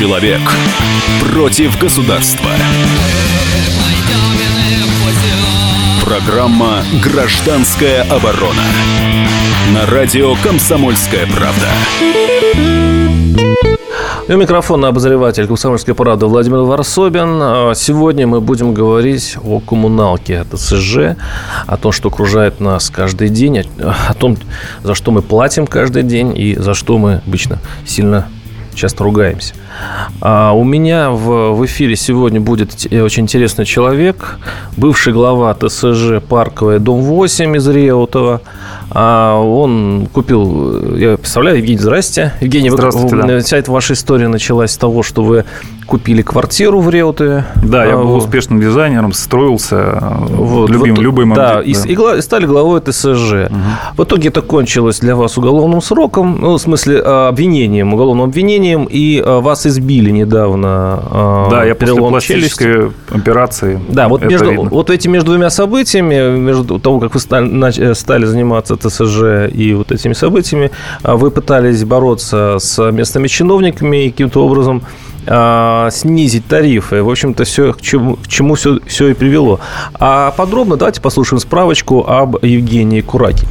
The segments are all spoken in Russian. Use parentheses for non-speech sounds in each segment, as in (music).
Человек против государства. Программа «Гражданская оборона» на радио «Комсомольская правда». У микрофона обозреватель «Комсомольской правды» Владимир Варсобин. А сегодня мы будем говорить о коммуналке, о ТСЖ, о том, что окружает нас каждый день, о том, за что мы платим каждый день и за что мы обычно сильно часто ругаемся. А у меня в, в эфире сегодня будет очень интересный человек, бывший глава ТСЖ «Парковая, дом 8» из Реутова. А он купил, я представляю, Евгений, здрасте. Евгений, Здравствуйте, вы, да. вся эта ваша история началась с того, что вы купили квартиру в Реутове. Да, я А, был вот. успешным дизайнером, строился, Вот, любим, вот, любой да, момент. и, с- и и стали главой ТСЖ. В итоге это кончилось для вас уголовным сроком, ну, в смысле, а, обвинением, уголовным обвинением, и а, вас избили недавно а, Да, я после перелом челюсти. пластической операции. Да, вот, между, видно. вот эти между двумя событиями, между того, как вы стали, э, стали заниматься ТСЖ и вот этими событиями, а, вы пытались бороться с местными чиновниками и каким-то образом а, снизить тарифы. В общем-то, все к чему, к чему все, все и привело. А подробно давайте послушаем справочку об Евгении Кураке.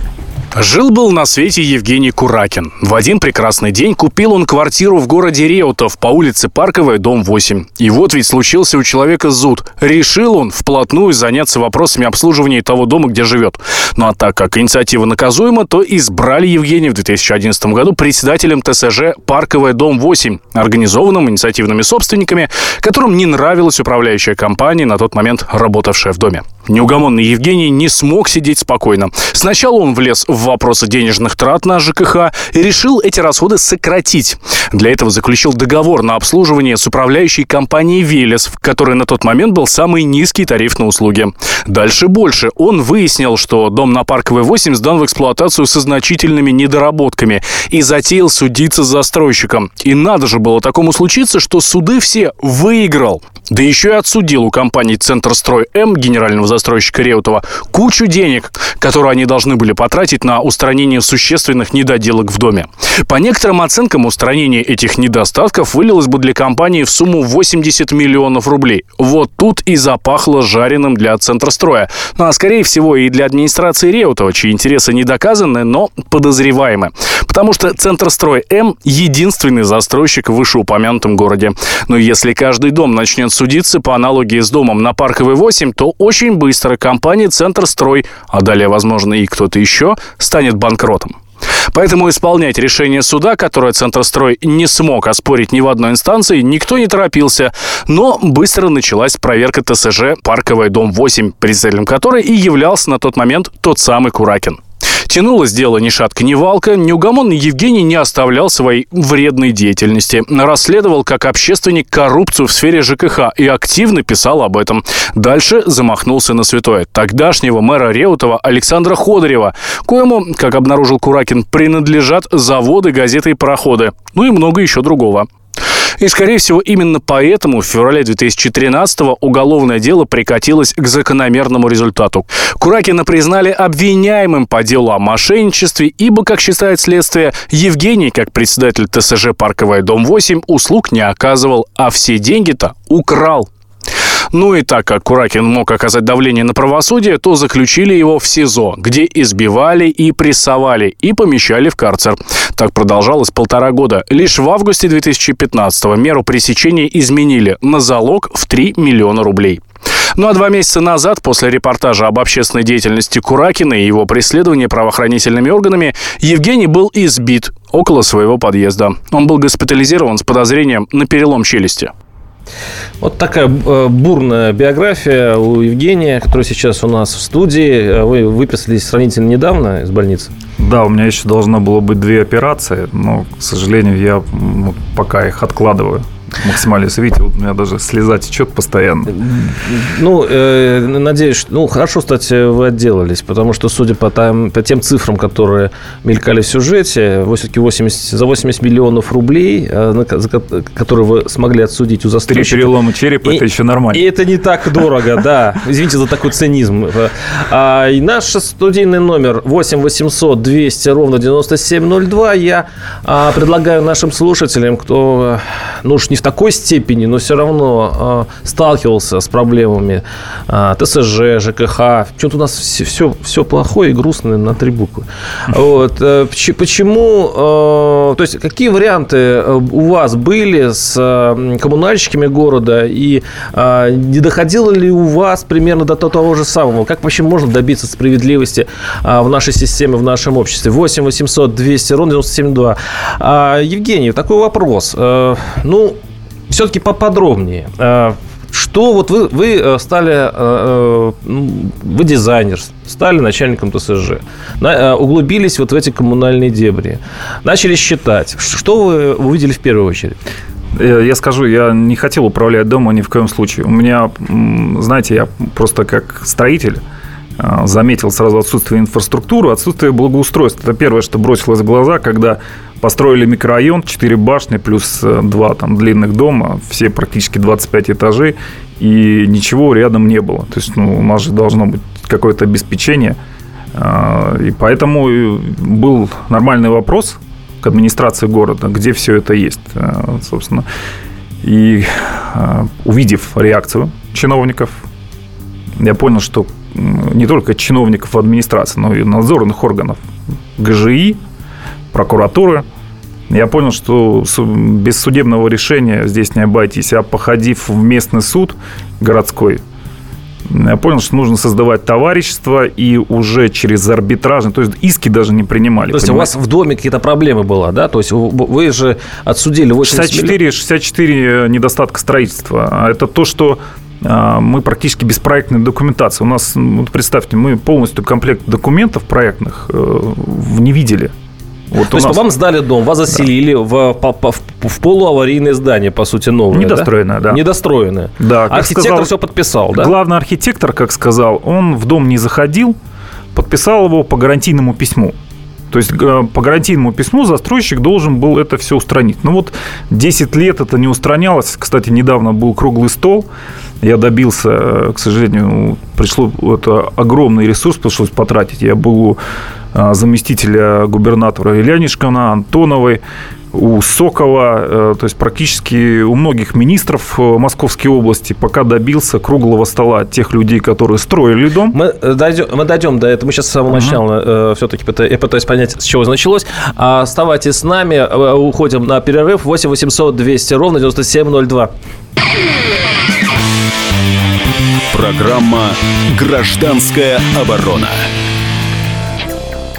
Жил-был на свете Евгений Куракин. В один прекрасный день купил он квартиру в городе Реутов по улице Парковая, дом 8. И вот ведь случился у человека зуд. Решил он вплотную заняться вопросами обслуживания того дома, где живет. Ну а так как инициатива наказуема, то избрали Евгения в 2011 году председателем ТСЖ «Парковая, дом 8», организованным инициативными собственниками, которым не нравилась управляющая компания, на тот момент работавшая в доме. Неугомонный Евгений не смог сидеть спокойно. Сначала он влез в вопросы денежных трат на ЖКХ и решил эти расходы сократить. Для этого заключил договор на обслуживание с управляющей компанией «Велес», в которой на тот момент был самый низкий тариф на услуги. Дальше больше. Он выяснил, что дом на Парковой 8 сдан в эксплуатацию со значительными недоработками и затеял судиться с застройщиком. И надо же было такому случиться, что суды все выиграл. Да еще и отсудил у компании «Центрстрой М», генерального застройщика Реутова, кучу денег, которые они должны были потратить на устранение существенных недоделок в доме. По некоторым оценкам, устранение этих недостатков вылилось бы для компании в сумму 80 миллионов рублей. Вот тут и запахло жареным для Центрстроя. Ну а скорее всего и для администрации Реутова, чьи интересы не доказаны, но подозреваемы. Потому что Центрстрой М – единственный застройщик в вышеупомянутом городе. Но если каждый дом начнет судиться по аналогии с домом на Парковой 8, то очень быстро компания Центрстрой, а далее, возможно, и кто-то еще, станет банкротом. Поэтому исполнять решение суда, которое Центрстрой не смог оспорить ни в одной инстанции, никто не торопился. Но быстро началась проверка ТСЖ «Парковый дом 8», председателем которой и являлся на тот момент тот самый Куракин. Тянулось дело ни шатка, ни валка. Неугомонный Евгений не оставлял своей вредной деятельности. Расследовал как общественник коррупцию в сфере ЖКХ и активно писал об этом. Дальше замахнулся на святое. Тогдашнего мэра Реутова Александра Ходорева, коему, как обнаружил Куракин, принадлежат заводы, газеты и пароходы. Ну и много еще другого. И, скорее всего, именно поэтому в феврале 2013-го уголовное дело прикатилось к закономерному результату. Куракина признали обвиняемым по делу о мошенничестве, ибо, как считает следствие, Евгений, как председатель ТСЖ «Парковая, дом 8», услуг не оказывал, а все деньги-то украл. Ну и так как Куракин мог оказать давление на правосудие, то заключили его в СИЗО, где избивали и прессовали, и помещали в карцер. Так продолжалось полтора года. Лишь в августе 2015-го меру пресечения изменили на залог в 3 миллиона рублей. Ну а два месяца назад, после репортажа об общественной деятельности Куракина и его преследования правоохранительными органами, Евгений был избит около своего подъезда. Он был госпитализирован с подозрением на перелом челюсти. Вот такая э, бурная биография у Евгения, который сейчас у нас в студии. Э, Вы выписались сравнительно недавно из больницы. Да, у меня еще должно было быть две операции, но, к сожалению, я м, пока их откладываю максимально. Видите, вот у меня даже слеза течет постоянно. Ну, э, надеюсь, что... Ну, хорошо, кстати, вы отделались, потому что, судя по, там, по тем цифрам, которые мелькали в сюжете, все-таки 80, за 80 миллионов рублей, э, за ко- которые вы смогли отсудить у Три застройщика... перелома черепа, И- это еще нормально. И это не так дорого, да. Извините за такой цинизм. А, и наш студийный номер 8 800 200 ровно 9702. Я а, предлагаю нашим слушателям, кто, ну уж не в такой степени, но все равно сталкивался с проблемами ТСЖ, ЖКХ. Почему-то у нас все, все, все плохое и грустное на три буквы. (laughs) Вот. Почему, то есть какие варианты у вас были с коммунальщиками города и не доходило ли у вас примерно до того же самого? Как вообще можно добиться справедливости в нашей системе, в нашем обществе? 8 800 200 ровно 97,2. А, Евгений, такой вопрос. А, ну, все-таки поподробнее. А, что вот вы, вы э, стали, э, э, вы дизайнер, стали начальником ТСЖ, углубились вот в эти коммунальные дебри, начали считать. Что вы увидели в первую очередь? Я скажу, я не хотел управлять домом ни в коем случае. У меня, знаете, я просто как строитель заметил сразу отсутствие инфраструктуры, отсутствие благоустройства. Это первое, что бросилось в глаза, когда построили микрорайон, 4 башни плюс 2 э, там, длинных дома, все практически 25 этажей, и ничего рядом не было. То есть ну, у нас же должно быть какое-то обеспечение. А, и поэтому был нормальный вопрос к администрации города, где все это есть, э, собственно. И э, увидев реакцию чиновников, я понял, что не только чиновников администрации, но и надзорных органов ГЖИ, прокуратуры. Я понял, что без судебного решения здесь не обойтись. А походив в местный суд городской, я понял, что нужно создавать товарищество и уже через арбитражный, то есть иски даже не принимали. То есть понимаете? у вас в доме какие-то проблемы была, да? То есть вы же отсудили 80 64, 64 недостатка строительства. А это то, что мы практически без проектной документации. У нас, вот представьте, мы полностью комплект документов проектных э, не видели. Вот То есть нас... вам сдали дом, вас заселили да. в, в, в полуаварийное здание, по сути, новое. Недостроенное, да? да. Недостроенное. Да. Архитектор сказал, все подписал, да? Главный архитектор, как сказал, он в дом не заходил, подписал его по гарантийному письму. То есть э, по гарантийному письму застройщик должен был это все устранить. Ну вот 10 лет это не устранялось. Кстати, недавно был круглый стол. Я добился, э, к сожалению, пришло это огромный ресурс пришлось потратить. Я был у э, заместителя губернатора Ильянишкина, Антоновой, у Сокова, э, то есть практически у многих министров э, Московской области пока добился круглого стола тех людей, которые строили дом. Мы дойдем, мы дойдем до этого. Мы сейчас с самого начала uh-huh. все-таки пытаюсь, я пытаюсь понять, с чего началось. А оставайтесь с нами, э, уходим на перерыв. 8 800 200 ровно 9702. Программа «Гражданская оборона».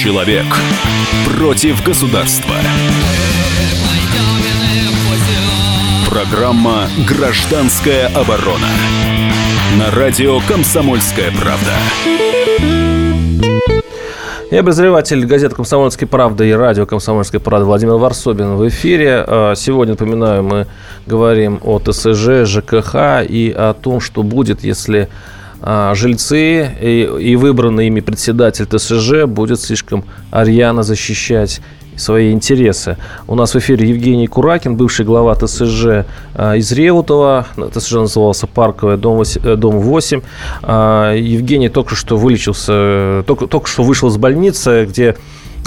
Человек против государства. Программа «Гражданская оборона». На радио «Комсомольская правда». И обозреватель газеты «Комсомольская правда» и радио «Комсомольская правда» Владимир Варсобин в эфире. А, сегодня, напоминаю, мы говорим о ТСЖ, ЖКХ и о том, что будет, если жильцы и, и выбранный ими председатель ТСЖ будет слишком арьяно защищать свои интересы. У нас в эфире Евгений Куракин, бывший глава ТСЖ а, из Реутова. ТСЖ назывался Парковая, дом 8. Э, дом 8. А, Евгений только что вылечился, только, только что вышел из больницы, где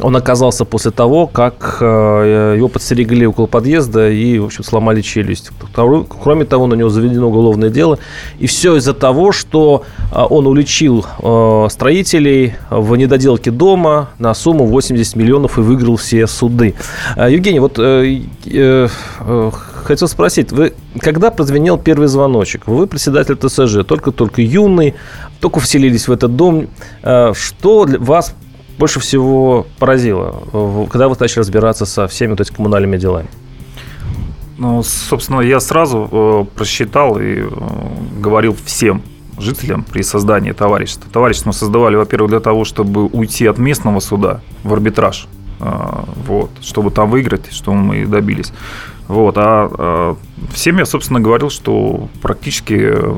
он оказался после того, как э, его подстерегли около подъезда и, в общем, сломали челюсть. Кроме того, на него заведено уголовное дело. И все из-за того, что э, он уличил э, строителей в недоделке дома на сумму 80 миллионов и выиграл все суды. Евгений, вот хотел спросить, вы когда прозвенел первый звоночек? Вы председатель ТСЖ, только-только юный, только вселились в этот дом. Э, что вас больше всего поразило, когда вы начали разбираться со всеми вот этими коммунальными делами? Ну, собственно, я сразу э, просчитал и э, говорил всем жителям при создании товарищества. Товарищество мы создавали, во-первых, для того, чтобы уйти от местного суда в арбитраж, э, вот, чтобы там выиграть, что мы и добились. Вот, а, а всем я, собственно, говорил, что практически э,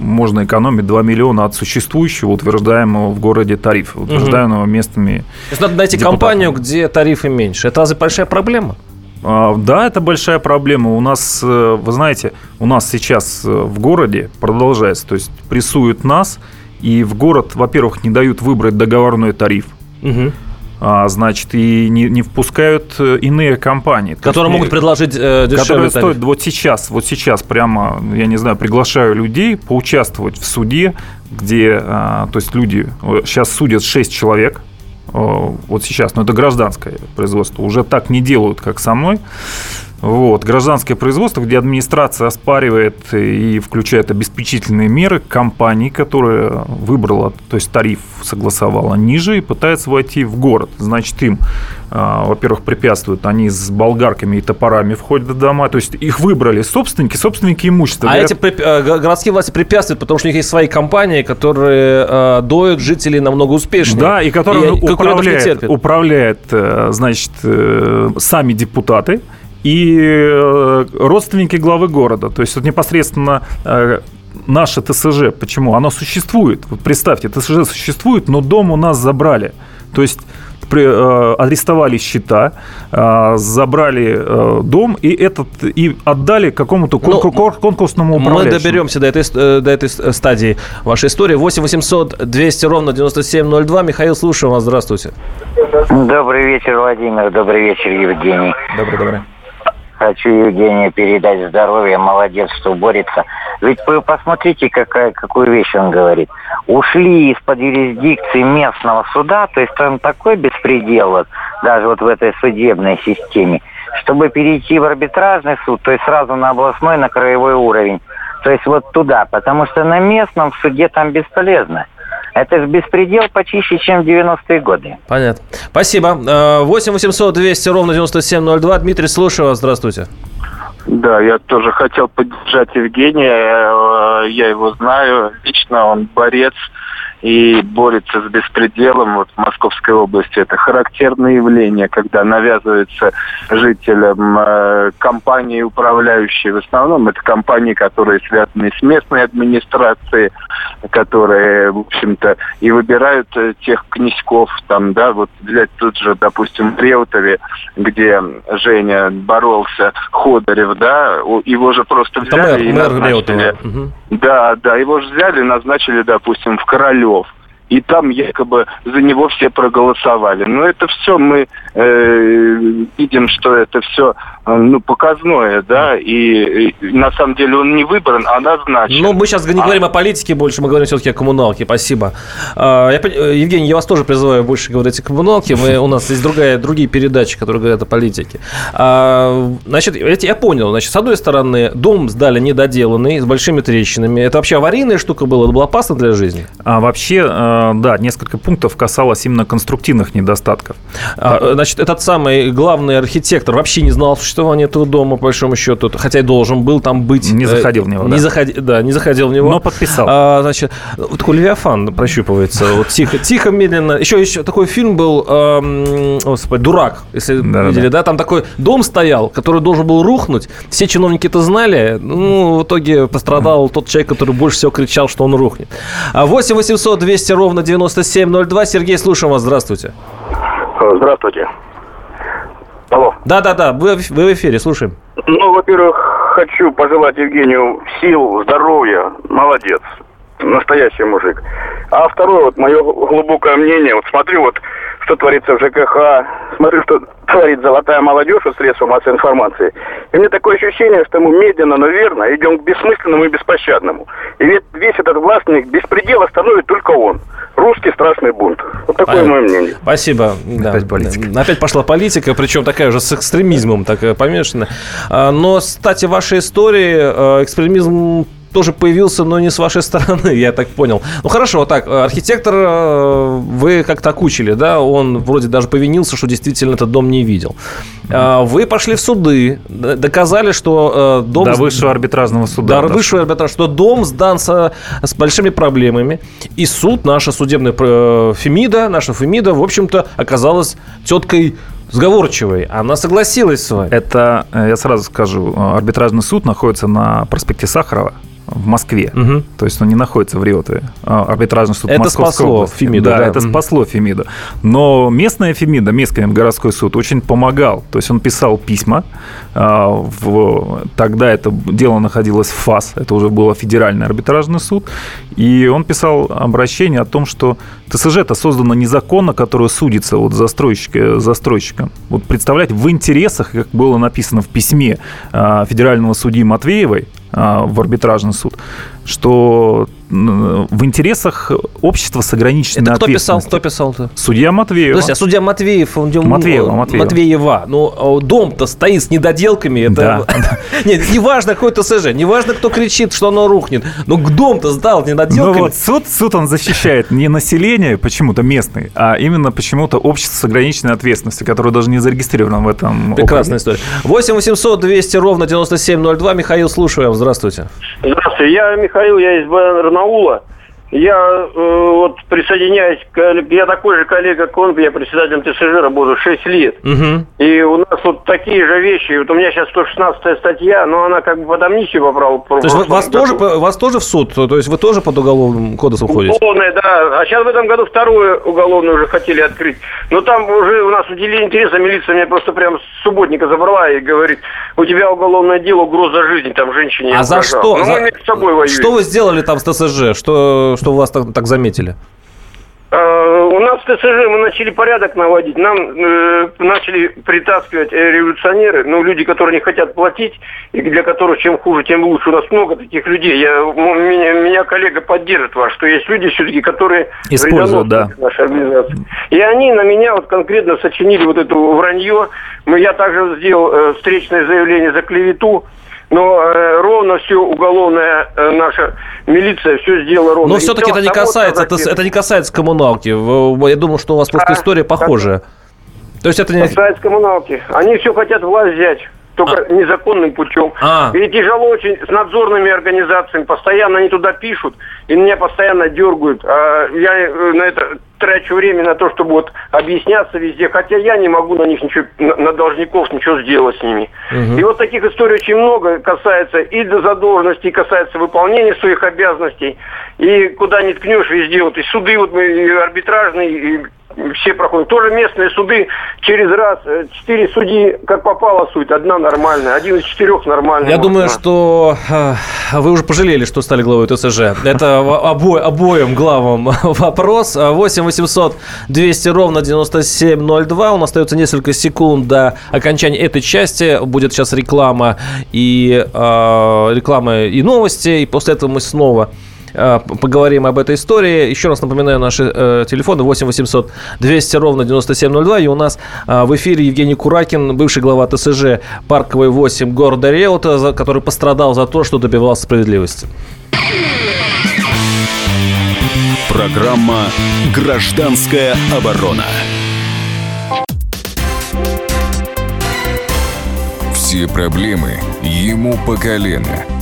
можно экономить 2 миллиона от существующего утверждаемого в городе тарифа, утверждаемого местными То есть надо найти депутатами. компанию, где тарифы меньше. Это разве большая проблема? А, да, это большая проблема. У нас, э, вы знаете, у нас сейчас э, в городе продолжается, то есть прессуют нас, и в город, во-первых, не дают выбрать договорной тариф. Угу. А, значит, и не, не впускают э, иные компании. Которые есть, могут предложить э, дешевле Которые тариф. стоят вот сейчас, вот сейчас прямо, я не знаю, приглашаю людей поучаствовать в суде, где, а, то есть люди, сейчас судят 6 человек, вот сейчас, но это гражданское производство, уже так не делают, как со мной. Вот. Гражданское производство, где администрация оспаривает и включает обеспечительные меры компании, которая выбрала, то есть тариф согласовала ниже и пытается войти в город. Значит, им, а, во-первых, препятствуют, они с болгарками и топорами входят в дома, то есть их выбрали собственники, собственники имущества. А говорят, эти э, городские власти препятствуют, потому что у них есть свои компании, которые э, доют жителей намного успешнее. Да, и которые и управляют, управляют, э, значит, сами депутаты, и э, родственники главы города. То есть вот непосредственно э, наше ТСЖ, почему? Оно существует. Вот представьте, ТСЖ существует, но дом у нас забрали. То есть при, э, арестовали счета, э, забрали э, дом и этот и отдали какому-то конкур, ну, конкурсному управляющему. Мы доберемся до этой, э, до этой стадии вашей истории. 8 800 200 ровно 9702. Михаил, слушаю вас. Здравствуйте. Добрый вечер, Владимир. Добрый вечер, Евгений. Добрый, добрый. Хочу Евгению передать здоровье, молодец, что борется. Ведь вы посмотрите, какая, какую вещь он говорит. Ушли из-под юрисдикции местного суда, то есть там такой беспредел, вот, даже вот в этой судебной системе, чтобы перейти в арбитражный суд, то есть сразу на областной, на краевой уровень. То есть вот туда, потому что на местном суде там бесполезно. Это же беспредел почище, чем в 90-е годы. Понятно. Спасибо. 8 800 200 ровно 9702. Дмитрий, слушаю вас. Здравствуйте. Да, я тоже хотел поддержать Евгения. Э, я его знаю лично, он борец и борется с беспределом вот в Московской области. Это характерное явление, когда навязывается жителям э, компании управляющие. В основном это компании, которые связаны с местной администрацией, которые, в общем-то, и выбирают э, тех князьков, там, да, вот взять тут же, допустим, в Реутове, где Женя боролся, Ходорев, да, его же просто взяли мэр, и назначили. Угу. Да, да, его же взяли, назначили, допустим, в Королев делов. И там якобы за него все проголосовали. Но это все мы э, видим, что это все э, ну, показное, да, и, и на самом деле он не выбран, а назначен. Ну, мы сейчас не а... говорим о политике больше, мы говорим все-таки о коммуналке, спасибо. А, я, э, Евгений, я вас тоже призываю больше говорить о коммуналке, мы, у нас есть другая, другие передачи, которые говорят о политике. А, значит, я, я понял, значит, с одной стороны, дом сдали недоделанный, с большими трещинами, это вообще аварийная штука была, это было опасно для жизни? А вообще Э, да, несколько пунктов касалось именно конструктивных недостатков. А, значит, этот самый главный архитектор вообще не знал о существовании этого дома, по большому счету, хотя и должен был там быть. Не заходил в него, не да. Заходи, да, не заходил в него. Но подписал. А, значит, вот такой Левиафан прощупывается, вот тихо, тихо, медленно. Еще, еще такой фильм был, эм, господи, «Дурак», если да, видели, да. да? Там такой дом стоял, который должен был рухнуть. Все чиновники это знали. Ну, в итоге пострадал тот человек, который больше всего кричал, что он рухнет. 8 800 200 ровно ровно 9702. Сергей, слушаем вас. Здравствуйте. Здравствуйте. Алло. Да-да-да, вы, вы в эфире, слушаем. Ну, во-первых, хочу пожелать Евгению сил, здоровья. Молодец. Настоящий мужик. А второе, вот мое глубокое мнение, вот смотрю, вот что творится в ЖКХ, смотрю, что творит золотая молодежь и средства массовой информации. И мне такое ощущение, что мы медленно, но верно идем к бессмысленному и беспощадному. И ведь весь этот властник беспредел остановит только он. Русский страшный бунт. Вот такое Понятно. мое мнение. Спасибо. Да. Опять политика. Опять пошла политика, причем такая уже с экстремизмом такая помешана. А, Но, кстати, в вашей истории э, экстремизм тоже появился, но не с вашей стороны, (laughs) я так понял. Ну хорошо, так, архитектор э, вы как-то окучили, да, он вроде даже повинился, что действительно этот дом не видел. А, Вы пошли в суды, доказали, что э, дом... До высшего арбитражного суда. Да, да. высший арбитраж, что дом сдан со- с большими проблемами. И суд, наша судебная э, Фемида, наша Фемида, в общем-то, оказалась теткой сговорчивой. Она согласилась с вами. Это, э, я сразу скажу, э, арбитражный суд находится на проспекте Сахарова в Москве. Мгм. То есть он не находится в Риоте. А, Арбитражный суд Это Московской спасло области. Фемиду, Да, да? это спасло Фемиду. Но местная Фемида, местный городской суд очень помогал. То есть он писал письма. а, в- Тогда это дело находилось в ФАС. Это уже был федеральный арбитражный суд. И он писал обращение о том, что ТСЖ это создано незаконно, которое судится вот застройщика, застройщиком. Вот представлять в интересах, как было написано в письме а, федерального судьи Матвеевой в арбитражный суд, что в интересах общества с ограниченной Это кто писал? Кто писал-то? Судья Матвеева. Подожди, а судья Матвеев, он дем- Матвеева, Матвеева. Матвеева. Ну, а дом-то стоит с недоделками. Это... (laughs) Нет, неважно, какой ТСЖ, неважно, кто кричит, что оно рухнет. Но к дом-то сдал Ну недоделками. вот суд, суд он защищает не население почему-то местное, а именно почему-то общество с ограниченной ответственностью, которое даже не зарегистрировано в этом Прекрасная округе. история. 8 800 200 ровно 9702. Михаил, слушаю вас. Здравствуйте. Здравствуйте, я Михаил, я из Барнаула. Я э, вот присоединяюсь, к, я такой же коллега, как он, я председателем ТСЖ работаю 6 лет. Мгм. И у нас вот такие же вещи. Вот у меня сейчас 116 статья, но она как бы под амнистию по праву. То есть вас тоже, вас тоже в суд? То есть вы тоже под уголовным кодексом ходите? Уголовная, да. А сейчас в этом году второе уголовное уже хотели открыть. Но там уже у нас уделили интереса, милиция меня просто прям с субботника забрала и говорит, у тебя уголовное дело, угроза жизни, там женщине А за что? Ну, За- мы между собой воюем. Что вы сделали там с ТСЖ? Что, что вас так, так заметили? Э, У нас в ТСЖ мы начали порядок наводить. Нам э, начали притаскивать э, революционеры, ну, люди, которые не хотят платить, и для которых чем хуже, тем лучше. У нас много таких людей. Я, меня, меня коллега поддержит вас, что есть люди все-таки, которые Используют, да. нашей организации. И они на меня вот конкретно сочинили вот это вранье. Я также сделал э, встречное заявление за клевету. Но э, ровно все уголовная э, наша милиция все сделала ровно. Но все-таки это не касается, это, это не касается коммуналки. Я думал, что у вас просто А, история похожая. То есть это не... Касается коммуналки. Они все хотят власть взять. Только незаконным путем. А. И тяжело очень с надзорными организациями. Постоянно они туда пишут, и меня постоянно дергают. А я э, на это трачу время на то, чтобы вот объясняться везде. Хотя я не могу на них ничего, на, должников ничего сделать с ними. И вот таких историй очень много касается и до задолженности, и касается выполнения своих обязанностей. И куда ни ткнешь, везде вот и суды, вот мы и арбитражные, и все проходят. Тоже местные суды через раз. э, Четыре судьи, как попало, суть. Одна нормальная, один из четырех нормальный. Я думаю, да. что э, вы уже пожалели, что стали главой ТСЖ. Это (laughs) обо- обоим главам (laughs) вопрос. 8 800 200 ровно 9702. У нас остается несколько секунд до окончания этой части. Будет сейчас реклама и э, реклама и новости. И после этого мы снова поговорим об этой истории. Еще раз напоминаю, наши э, телефоны 8 800 200 ровно 9702. И у нас э, в эфире Евгений Куракин, бывший глава ТСЖ Парковой 8 города Реута, который пострадал за то, что добивался справедливости. Программа «Гражданская оборона». Все проблемы ему по колено.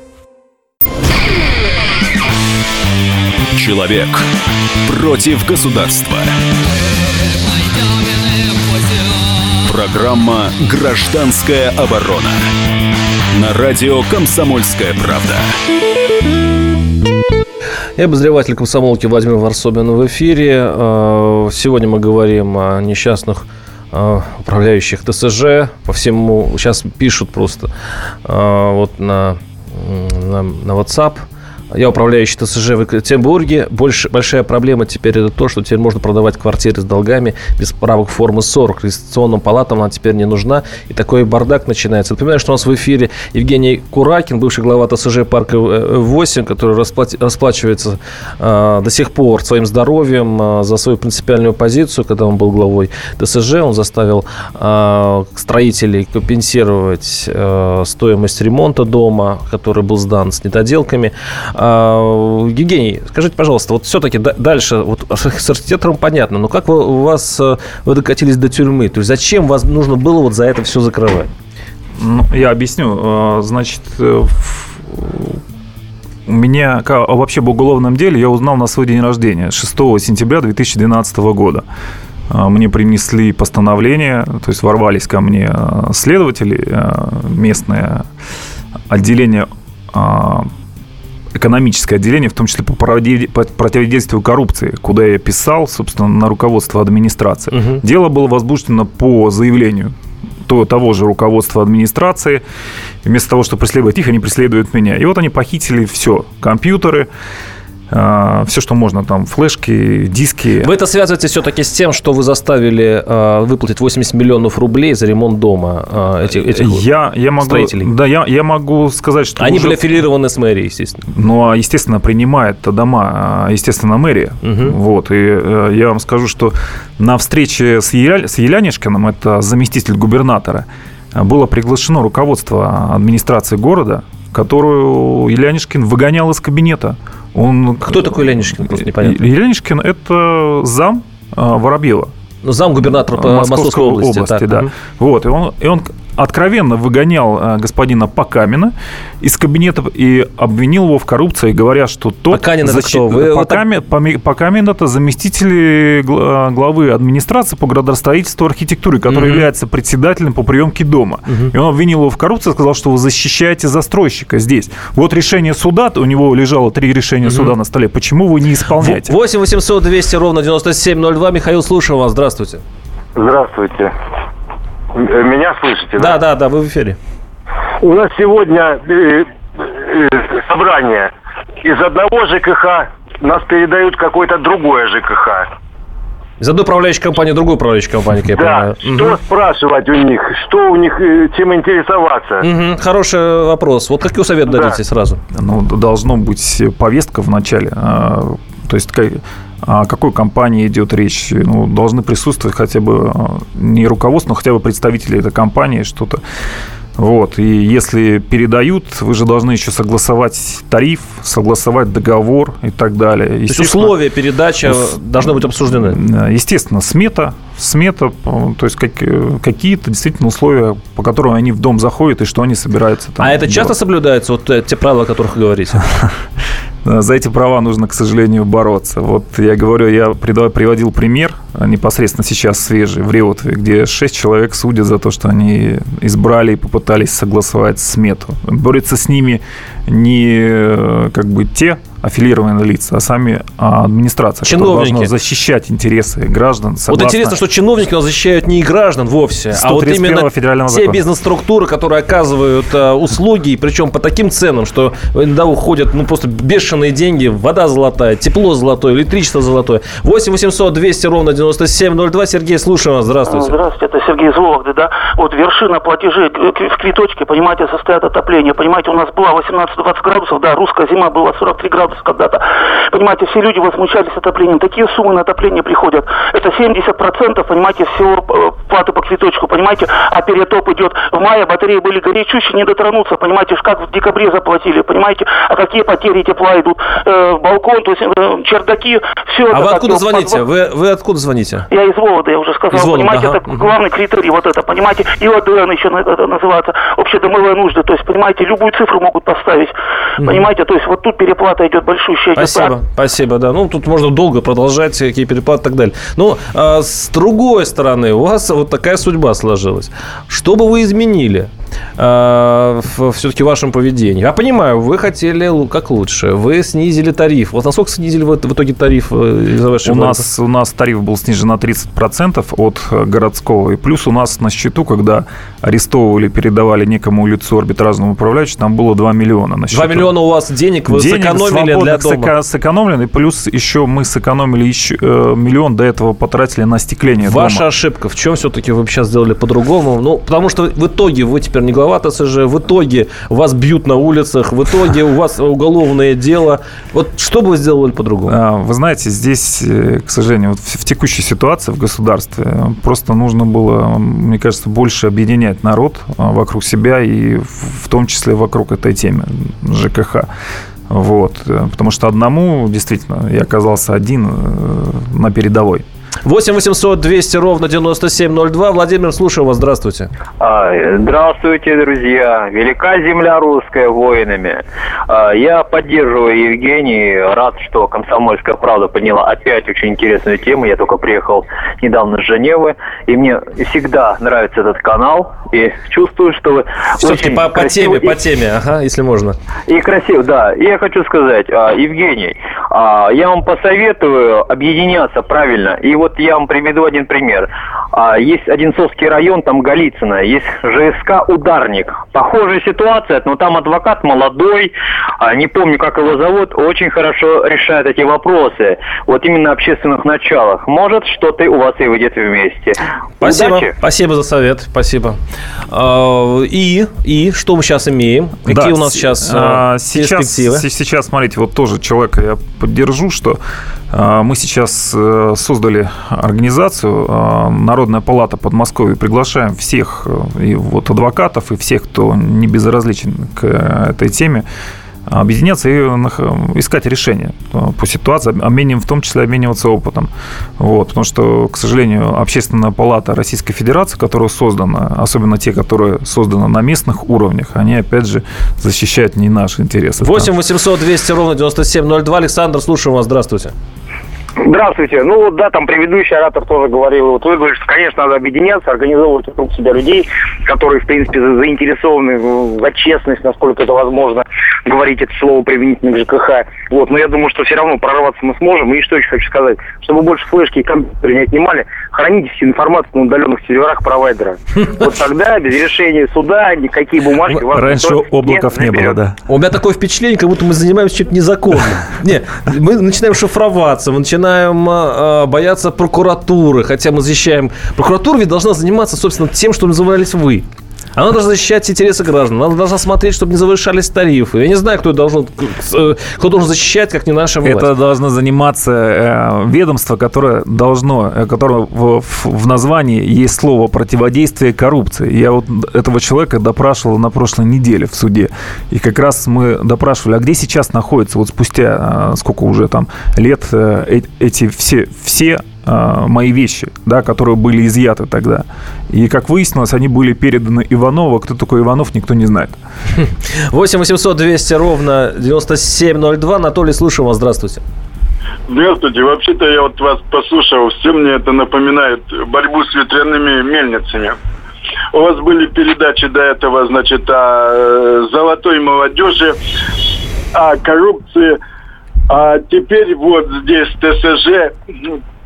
Человек против государства. Программа «Гражданская оборона» на радио «Комсомольская правда». И обозреватель комсомолки Владимир Варсобин в эфире. Э, сегодня мы говорим о несчастных э, управляющих ТСЖ. По всему сейчас пишут просто э, вот на, на, на WhatsApp – я управляющий ТСЖ в Екатеринбурге. Больше, большая проблема теперь это то, что теперь можно продавать квартиры с долгами без правок формы 40. Регистрационным палатам она теперь не нужна. И такой бардак начинается. Напоминаю, что у нас в эфире Евгений Куракин, бывший глава ТСЖ парка 8, который расплати, расплачивается э, до сих пор своим здоровьем э, за свою принципиальную позицию. Когда он был главой ТСЖ, он заставил э, строителей компенсировать э, стоимость ремонта дома, который был сдан с недоделками. А, Евгений, скажите, пожалуйста, вот все-таки дальше, вот с архитектором понятно, но как вы, у вас, э, вы докатились до тюрьмы? То есть зачем вас нужно было вот за это все закрывать? Ну, я объясню. Э, значит, э, у меня вообще об уголовном деле я узнал на свой день рождения, 6 сентября 2012 года. Мне принесли постановление, то есть ворвались ко мне следователи, местное отделение экономическое отделение, в том числе по противодействию коррупции, куда я писал, собственно, на руководство администрации. Угу. Дело было возбуждено по заявлению того же руководства администрации. Вместо того, чтобы преследовать их, они преследуют меня. И вот они похитили все. Компьютеры, все, что можно, там, флешки, диски. Вы это связываете все-таки с тем, что вы заставили э, выплатить 80 миллионов рублей за ремонт дома э, этих, этих я, я могу, строителей? Да, я, я могу сказать, что... Они уже... были аффилированы с мэрией, естественно. Ну, а, естественно, принимает дома, естественно, мэрия. Угу. Вот, и э, я вам скажу, что на встрече с, Еля... с Елянишкиным, это заместитель губернатора, было приглашено руководство администрации города, которую Елянишкин выгонял из кабинета. Он... Кто такой Ленишкин? Просто непонятно. Ленишкин – это зам а, Воробьева. Ну, зам губернатора по Московской, Московской области. области так. да. Угу. Вот, и он, и он откровенно выгонял э, господина Покамина из кабинета и обвинил его в коррупции, говоря, что тот... Поканин защит... это кто? Вы Покамин, так... Покамин это заместитель главы администрации по градостроительству и архитектуре, который угу. является председателем по приемке дома. Угу. И он обвинил его в коррупции, сказал, что вы защищаете застройщика здесь. Вот решение суда, у него лежало три решения угу. суда на столе. Почему вы не исполняете? 8 800 200 ровно 9702. Михаил, слушаю вас. Здравствуйте. Здравствуйте. Э, меня слышите? Да, да, да, да вы в эфире. У нас сегодня э, э, собрание. Из одного ЖКХ нас передают какое-то другое ЖКХ. Из одной управляющей компании другую управляющую компанию, я да. понимаю. Что угу. спрашивать у них? Что у них, чем интересоваться? Угу. Хороший вопрос. Вот какой совет да. дадите сразу? Ну, должно быть повестка в начале. А, то есть о какой компании идет речь. Ну, должны присутствовать хотя бы э, не руководство, но хотя бы представители этой компании, что-то. Вот. И если передают, вы же должны еще согласовать тариф, согласовать договор и так далее. То есть условия передачи ус... должны быть обсуждены? Естественно, смета, смета, то есть как, какие-то действительно условия, по которым они в дом заходят и что они собираются там А это делать. часто соблюдается, вот э, те правила, о которых вы говорите? (laughs) За эти права нужно, к сожалению, бороться. Вот я говорю, я приводил пример а, непосредственно сейчас свежий в Реутове, где шесть человек судят за то, что они избрали и попытались согласовать смету. Борется с ними не э, как бы те аффилированные лица, а сами а, администрация, чиновники. которая должна защищать интересы граждан. Согласно... Вот интересно, что чиновники защищают не граждан вовсе, а вот именно федерального те бизнес-структуры, которые оказывают э, услуги, причем по таким ценам, что иногда уходят ну, просто бешеные деньги, вода золотая, тепло золотое, электричество золотое. 8 800 200 ровно 9702. Сергей, слушаем, вас. Здравствуйте. Здравствуйте, это Сергей Зловогды, да. Вот вершина платежей в квиточке, понимаете, состоят отопление. Понимаете, у нас была 18 15-20 градусов, да, русская зима была 43 градуса когда-то. Понимаете, все люди возмущались отоплением. Такие суммы на отопление приходят. Это 70%, понимаете, всего э, платы по квиточку, понимаете, а перетоп идет. В мае батареи были горячущие, не дотронуться, понимаете, как в декабре заплатили, понимаете, а какие потери тепла идут. Э, балкон, то есть э, чердаки, все а это. А вы откуда звоните? Под... Вы, вы откуда звоните? Я из Вологды, я уже сказал, из Вологды, понимаете, ага. это главный критерий, вот это, понимаете, и ОДН еще э, называется, общедомовые нужды, то есть, понимаете, любую цифру могут поставить понимаете, то есть вот тут переплата идет большущая. идет. Спасибо, спасибо, да. Ну, тут можно долго продолжать, какие переплаты и так далее. Но а, с другой стороны, у вас вот такая судьба сложилась. Что бы вы изменили все-таки в вашем поведении? Я понимаю, вы хотели как лучше. Вы снизили тариф. Вот насколько снизили вы в итоге тариф э, из-за вашей У нас, у нас тариф был снижен на 30% от городского. И плюс у нас на счету, когда арестовывали, передавали некому лицу арбитражному управляющему, там было 2 миллиона на счету. 2 миллиона у вас денег вы Денег сэкономили для дома. сэко- сэкономлены, плюс еще мы сэкономили еще э, миллион до этого потратили на остекление Ваша дома. ошибка. В чем все-таки вы сейчас сделали по-другому? Ну, потому что в итоге вы теперь не глава ТСЖ, в итоге вас бьют на улицах, в итоге у вас уголовное дело. Вот что бы вы сделали по-другому? А, Вы знаете, здесь, э, к сожалению, вот в текущей ситуации в государстве просто нужно было, мне кажется, больше объединять народ а, вокруг себя и в в том числе вокруг этой темы ЖКХ. Вот. э, Потому что одному, действительно, я оказался один э, на передовой. 8 800 200 ровно 9702. Владимир, слушаю вас. Здравствуйте. А, Здравствуйте, друзья. Велика земля русская воинами. А, Я поддерживаю Евгений. Рад, что «Комсомольская правда» подняла опять очень интересную тему. Я только приехал недавно с Женевы. И мне всегда нравится этот канал. И чувствую, что вы Все-таки очень по, по красивый теме, по теме, ага, если можно. и красиво, да. И я хочу сказать, а, Евгений, я вам посоветую объединяться правильно. И вот я вам приведу один пример. А, Есть Одинцовский район, там Голицыно, есть ЖСК «Ударник». Похожая ситуация, но там адвокат молодой, а, не помню, как его зовут, очень хорошо решает эти вопросы. Вот именно на общественных началах. Может, что-то у вас и выйдет вместе. Спасибо. Удачи! Спасибо за совет. Спасибо. А, И, и что мы сейчас имеем? Какие Да, у нас с- сейчас а, сейчас, перспективы? сейчас, смотрите, вот тоже человека я поддержу, что мы сейчас э, создали организацию а, Народная палата Подмосковья. Приглашаем всех э, и вот адвокатов, и всех, кто не безразличен к э, этой теме, объединяться и искать решения э, по ситуации, обменим, в том числе обмениваться опытом. Вот, потому что, к сожалению, Общественная палата Российской Федерации, которая создана, особенно те, которые созданы на местных уровнях, они, опять же, защищают не наши интересы. 8 800 200 ровно 9702. Александр, слушаю вас. Здравствуйте. Здравствуйте. Ну вот да, там предыдущий оратор тоже говорил, вот вы говорите, что, конечно, надо объединяться, организовывать вокруг себя людей, которые, в принципе, за- заинтересованы в честность, насколько это возможно, говорить это слово применительно к ЖКХ. Вот, но я думаю, что все равно прорваться мы сможем. И что еще хочу сказать, чтобы больше флешки и компьютеры не отнимали, храните всю информацию на удаленных серверах провайдера. (laughs) Вот тогда без решения суда никакие бумажки вас Раньше облаков не было, заберет. да. У меня такое впечатление, как будто мы занимаемся чем-то незаконным. (laughs) Не, мы начинаем шифроваться, мы начинаем а, бояться прокуратуры, хотя мы защищаем... Прокуратура ведь должна заниматься, собственно, тем, что назывались вы. Она должна защищать интересы граждан. Она должна смотреть, чтобы не завышались тарифы. Я не знаю, кто должен, э, кто должен защищать, как не наша власть. Это должно заниматься э, ведомство, которое должно, э, которое в, в- названии есть слово противодействие коррупции. Я вот этого человека допрашивал на прошлой неделе в суде. И как раз мы допрашивали, а где сейчас находится, вот спустя сколько уже там лет, эти все, все э, мои вещи, да, которые были изъяты тогда. И, как выяснилось, они были переданы Иванову. Кто такой Иванов, никто не знает. 8 800 200 ровно 9702. Анатолий, слушаю вас. Здравствуйте. Здравствуйте. Вообще-то я вот вас послушал, все мне это напоминает борьбу с ветряными мельницами. У вас были передачи до этого, значит, о э, золотой молодежи, о коррупции, а теперь вот здесь ТСЖ.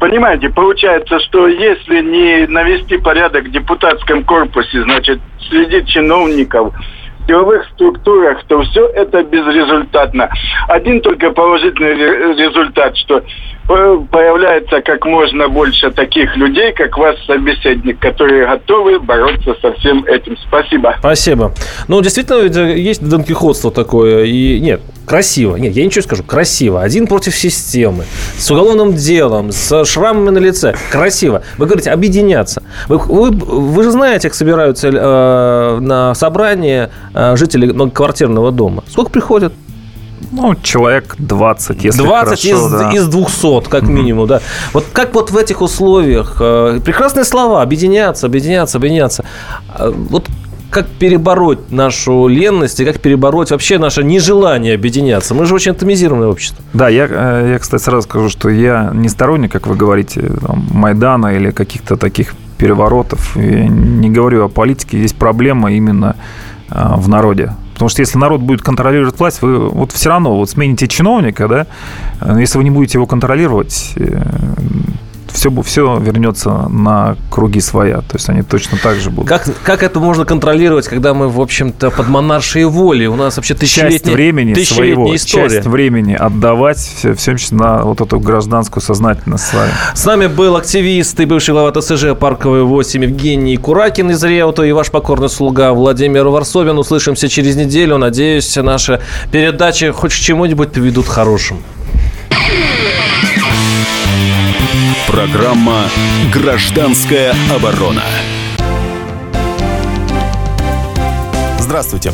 Понимаете, получается, что если не навести порядок в депутатском корпусе, значит, среди чиновников, в силовых структурах, то все это безрезультатно. Один только положительный ре- результат, что появляется как можно больше таких людей, как ваш собеседник, которые готовы бороться со всем этим. Спасибо. Спасибо. Ну, действительно, э, есть донкихотство такое. И нет, красиво. Нет, я ничего скажу. Красиво. Один против системы. С уголовным делом, с шрамами на лице. Красиво. Вы говорите, объединяться. Вы, вы, вы же знаете, как собираются э, на собрание э, жители многоквартирного дома. Сколько приходят? Ну, человек 20, если 20 хорошо, из, да. из 200, как минимум, да. Вот как вот в этих условиях, э, прекрасные слова, объединяться, объединяться, объединяться. А Вот как перебороть нашу ленность и как перебороть вообще наше нежелание объединяться? Мы же очень атомизированное общество. Да, я, э, я, кстати, сразу скажу, что я не сторонник, как вы говорите, там, Майдана или каких-то таких переворотов. Я не говорю о политике, здесь проблема именно э, в народе. Потому что если народ будет контролировать власть, вы вот все равно вот смените чиновника, да, э, если вы не будете его контролировать, все, все вернется на круги своя. То есть они точно так же будут. Как, как это можно контролировать, когда мы, в общем-то, под монаршей волей? У нас вообще часть тысячелетняя, времени тысячелетняя своего, история. часть времени отдавать все, все на вот эту гражданскую сознательность с вами. С нами был активист и бывший глава ТСЖ «Парковый 8» Евгений Куракин из Реута и ваш покорный слуга Владимир Варсобин. Услышимся через неделю. Надеюсь, наши передачи хоть к чему-нибудь приведут хорошим. Программа «Гражданская оборона». Здравствуйте.